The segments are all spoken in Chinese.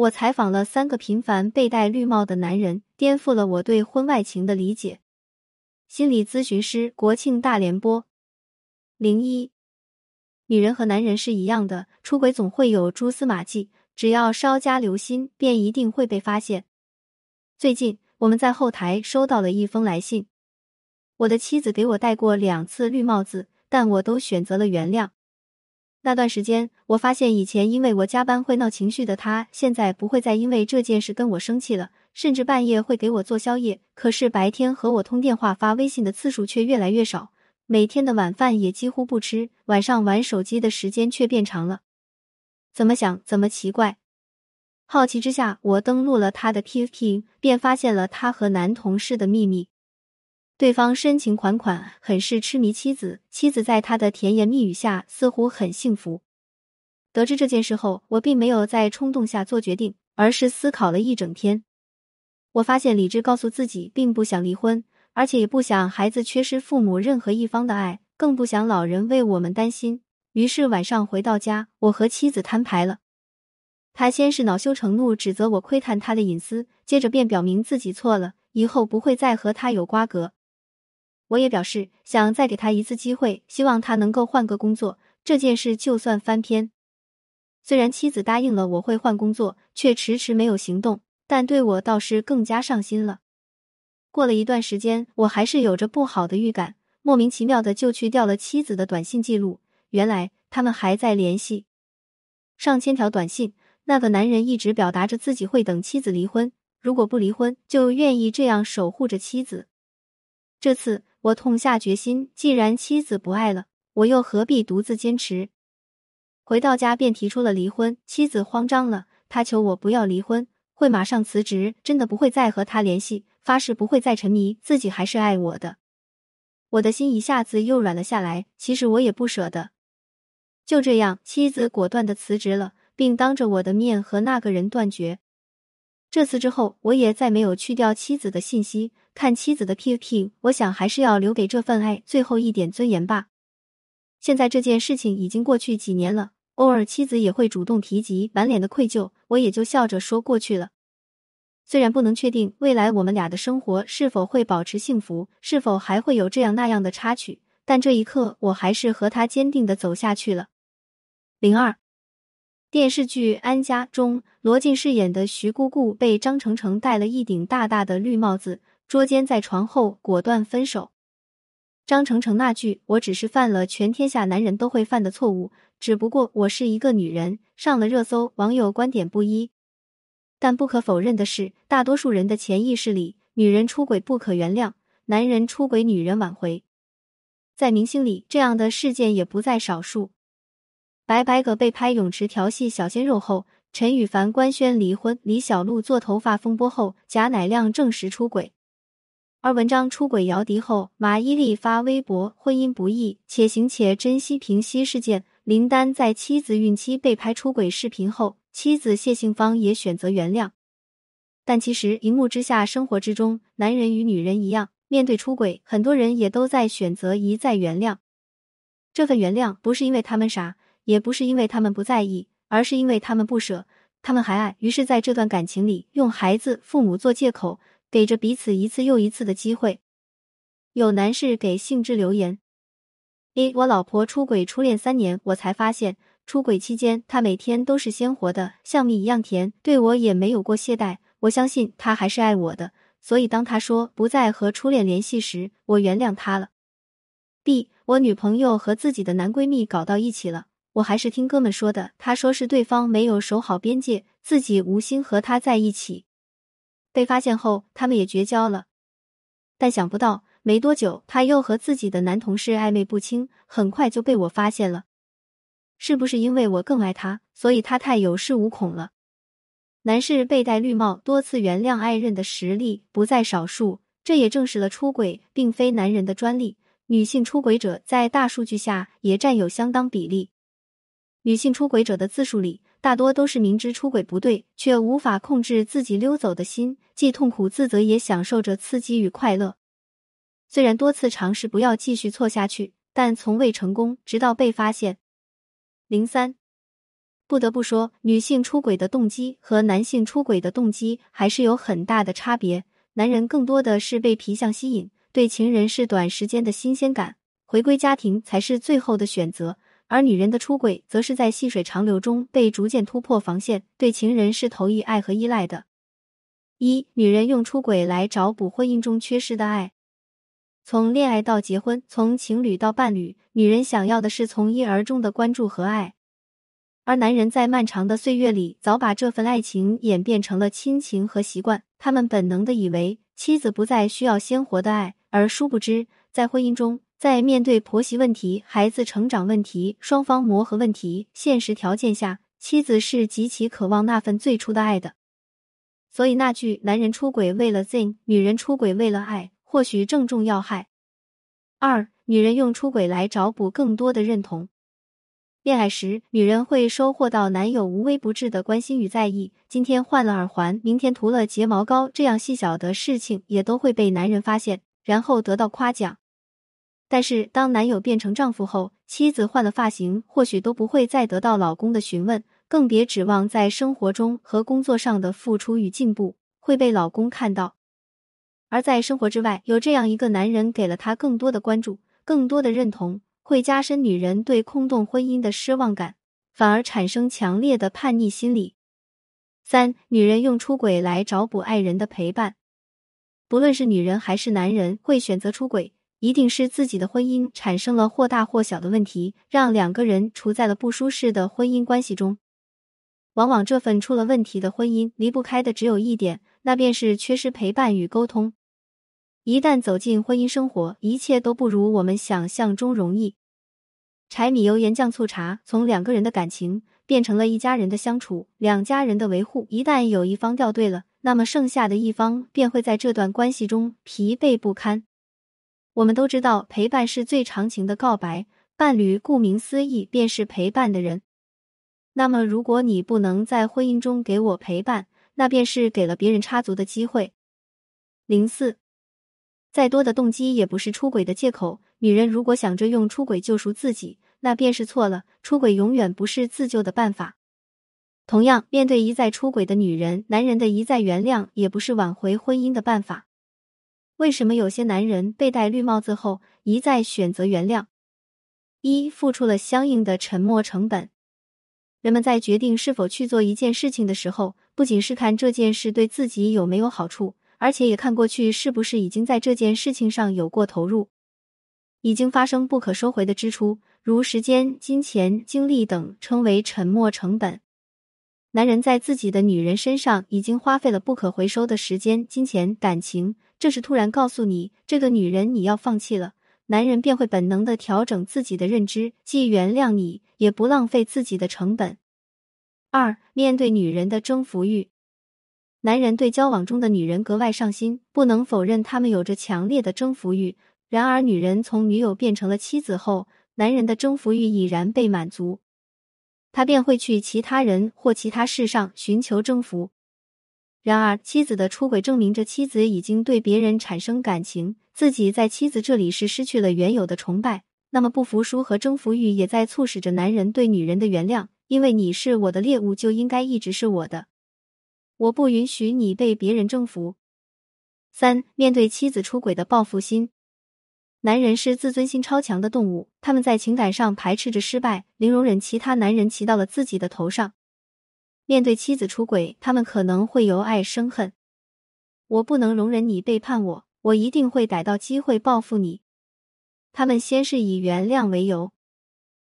我采访了三个频繁被戴绿帽的男人，颠覆了我对婚外情的理解。心理咨询师国庆大联播零一，女人和男人是一样的，出轨总会有蛛丝马迹，只要稍加留心，便一定会被发现。最近我们在后台收到了一封来信，我的妻子给我戴过两次绿帽子，但我都选择了原谅。那段时间，我发现以前因为我加班会闹情绪的他，现在不会再因为这件事跟我生气了，甚至半夜会给我做宵夜。可是白天和我通电话、发微信的次数却越来越少，每天的晚饭也几乎不吃，晚上玩手机的时间却变长了。怎么想怎么奇怪。好奇之下，我登录了他的 QQ，便发现了他和男同事的秘密。对方深情款款，很是痴迷妻子。妻子在他的甜言蜜语下，似乎很幸福。得知这件事后，我并没有在冲动下做决定，而是思考了一整天。我发现理智告诉自己，并不想离婚，而且也不想孩子缺失父母任何一方的爱，更不想老人为我们担心。于是晚上回到家，我和妻子摊牌了。他先是恼羞成怒，指责我窥探他的隐私，接着便表明自己错了，以后不会再和他有瓜葛。我也表示想再给他一次机会，希望他能够换个工作。这件事就算翻篇。虽然妻子答应了我会换工作，却迟迟没有行动，但对我倒是更加上心了。过了一段时间，我还是有着不好的预感，莫名其妙的就去掉了妻子的短信记录。原来他们还在联系，上千条短信。那个男人一直表达着自己会等妻子离婚，如果不离婚，就愿意这样守护着妻子。这次。我痛下决心，既然妻子不爱了，我又何必独自坚持？回到家便提出了离婚。妻子慌张了，她求我不要离婚，会马上辞职，真的不会再和他联系，发誓不会再沉迷，自己还是爱我的。我的心一下子又软了下来。其实我也不舍得。就这样，妻子果断的辞职了，并当着我的面和那个人断绝。这次之后，我也再没有去掉妻子的信息。看妻子的 QQ，我想还是要留给这份爱最后一点尊严吧。现在这件事情已经过去几年了，偶尔妻子也会主动提及，满脸的愧疚，我也就笑着说过去了。虽然不能确定未来我们俩的生活是否会保持幸福，是否还会有这样那样的插曲，但这一刻我还是和他坚定的走下去了。零二电视剧《安家》中，罗晋饰演的徐姑姑被张成成戴了一顶大大的绿帽子。捉奸在床后，果断分手。张成成那句“我只是犯了全天下男人都会犯的错误，只不过我是一个女人”，上了热搜，网友观点不一。但不可否认的是，大多数人的潜意识里，女人出轨不可原谅，男人出轨女人挽回。在明星里，这样的事件也不在少数。白白葛被拍泳池调戏小鲜肉后，陈羽凡官宣离婚；李小璐做头发风波后，贾乃亮证实出轨。而文章出轨姚笛后，马伊琍发微博婚姻不易，且行且珍惜平息事件。林丹在妻子孕期被拍出轨视频后，妻子谢杏芳也选择原谅。但其实，荧幕之下，生活之中，男人与女人一样，面对出轨，很多人也都在选择一再原谅。这份原谅不是因为他们傻，也不是因为他们不在意，而是因为他们不舍，他们还爱。于是，在这段感情里，用孩子、父母做借口。给着彼此一次又一次的机会。有男士给信之留言：一，我老婆出轨初恋三年，我才发现出轨期间她每天都是鲜活的，像蜜一样甜，对我也没有过懈怠。我相信她还是爱我的，所以当她说不再和初恋联系时，我原谅她了。B，我女朋友和自己的男闺蜜搞到一起了，我还是听哥们说的，他说是对方没有守好边界，自己无心和他在一起。被发现后，他们也绝交了。但想不到，没多久他又和自己的男同事暧昧不清，很快就被我发现了。是不是因为我更爱他，所以他太有恃无恐了？男士被戴绿帽，多次原谅爱人的实力不在少数，这也证实了出轨并非男人的专利，女性出轨者在大数据下也占有相当比例。女性出轨者的自述里。大多都是明知出轨不对，却无法控制自己溜走的心，既痛苦自责，也享受着刺激与快乐。虽然多次尝试不要继续错下去，但从未成功，直到被发现。零三，不得不说，女性出轨的动机和男性出轨的动机还是有很大的差别。男人更多的是被皮相吸引，对情人是短时间的新鲜感，回归家庭才是最后的选择；而女人的出轨，则是在细水长流中被逐渐突破防线，对情人是投以爱和依赖的。一、女人用出轨来找补婚姻中缺失的爱。从恋爱到结婚，从情侣到伴侣，女人想要的是从一而终的关注和爱。而男人在漫长的岁月里，早把这份爱情演变成了亲情和习惯。他们本能的以为妻子不再需要鲜活的爱，而殊不知，在婚姻中，在面对婆媳问题、孩子成长问题、双方磨合问题、现实条件下，妻子是极其渴望那份最初的爱的。所以，那句“男人出轨为了 z，女人出轨为了爱”，或许正中要害。二，女人用出轨来找补更多的认同。恋爱时，女人会收获到男友无微不至的关心与在意。今天换了耳环，明天涂了睫毛膏，这样细小的事情也都会被男人发现，然后得到夸奖。但是，当男友变成丈夫后，妻子换了发型，或许都不会再得到老公的询问，更别指望在生活中和工作上的付出与进步会被老公看到。而在生活之外，有这样一个男人，给了她更多的关注，更多的认同。会加深女人对空洞婚姻的失望感，反而产生强烈的叛逆心理。三、女人用出轨来找补爱人的陪伴，不论是女人还是男人，会选择出轨，一定是自己的婚姻产生了或大或小的问题，让两个人处在了不舒适的婚姻关系中。往往这份出了问题的婚姻，离不开的只有一点，那便是缺失陪伴与沟通。一旦走进婚姻生活，一切都不如我们想象中容易。柴米油盐酱醋茶，从两个人的感情变成了一家人的相处，两家人的维护。一旦有一方掉队了，那么剩下的一方便会在这段关系中疲惫不堪。我们都知道，陪伴是最长情的告白，伴侣顾名思义便是陪伴的人。那么，如果你不能在婚姻中给我陪伴，那便是给了别人插足的机会。零四。再多的动机也不是出轨的借口。女人如果想着用出轨救赎自己，那便是错了。出轨永远不是自救的办法。同样，面对一再出轨的女人，男人的一再原谅也不是挽回婚姻的办法。为什么有些男人被戴绿帽子后一再选择原谅？一，付出了相应的沉默成本。人们在决定是否去做一件事情的时候，不仅是看这件事对自己有没有好处。而且也看过去是不是已经在这件事情上有过投入，已经发生不可收回的支出，如时间、金钱、精力等，称为沉没成本。男人在自己的女人身上已经花费了不可回收的时间、金钱、感情，这时突然告诉你这个女人你要放弃了，男人便会本能的调整自己的认知，既原谅你，也不浪费自己的成本。二、面对女人的征服欲。男人对交往中的女人格外上心，不能否认他们有着强烈的征服欲。然而，女人从女友变成了妻子后，男人的征服欲已然被满足，他便会去其他人或其他事上寻求征服。然而，妻子的出轨证明着妻子已经对别人产生感情，自己在妻子这里是失去了原有的崇拜。那么，不服输和征服欲也在促使着男人对女人的原谅，因为你是我的猎物，就应该一直是我的。我不允许你被别人征服。三、面对妻子出轨的报复心，男人是自尊心超强的动物，他们在情感上排斥着失败，零容忍其他男人骑到了自己的头上。面对妻子出轨，他们可能会由爱生恨。我不能容忍你背叛我，我一定会逮到机会报复你。他们先是以原谅为由。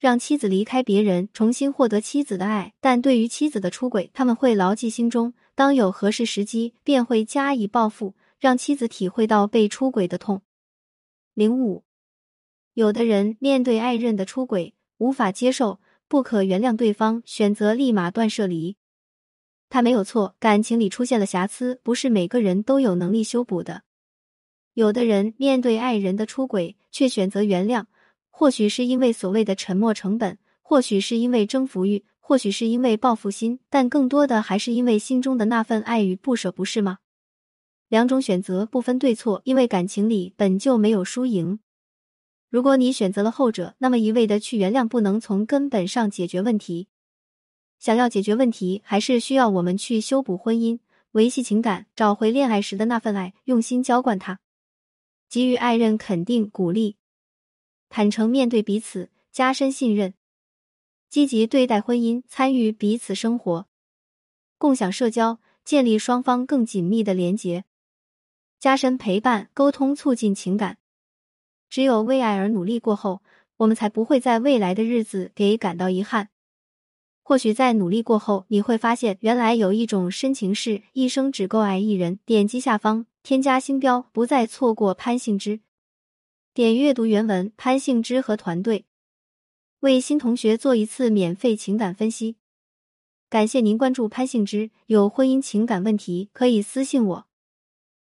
让妻子离开别人，重新获得妻子的爱。但对于妻子的出轨，他们会牢记心中，当有合适时机，便会加以报复，让妻子体会到被出轨的痛。零五，有的人面对爱人的出轨，无法接受，不可原谅对方，选择立马断舍离。他没有错，感情里出现了瑕疵，不是每个人都有能力修补的。有的人面对爱人的出轨，却选择原谅。或许是因为所谓的沉默成本，或许是因为征服欲，或许是因为报复心，但更多的还是因为心中的那份爱与不舍，不是吗？两种选择不分对错，因为感情里本就没有输赢。如果你选择了后者，那么一味的去原谅，不能从根本上解决问题。想要解决问题，还是需要我们去修补婚姻、维系情感、找回恋爱时的那份爱，用心浇灌它，给予爱人肯定、鼓励，坦诚面对彼此，加深信任，积极对待婚姻，参与彼此生活，共享社交，建立双方更紧密的连结，加深陪伴、沟通，促进情感。只有为爱而努力过后，我们才不会在未来的日子给感到遗憾。或许在努力过后，你会发现原来有一种深情是一生只够爱一人。点击下方添加星标，不再错过潘幸之。点阅读原文，潘幸之和团队为新同学做一次免费情感分析。感谢您关注潘幸之，有婚姻情感问题可以私信我。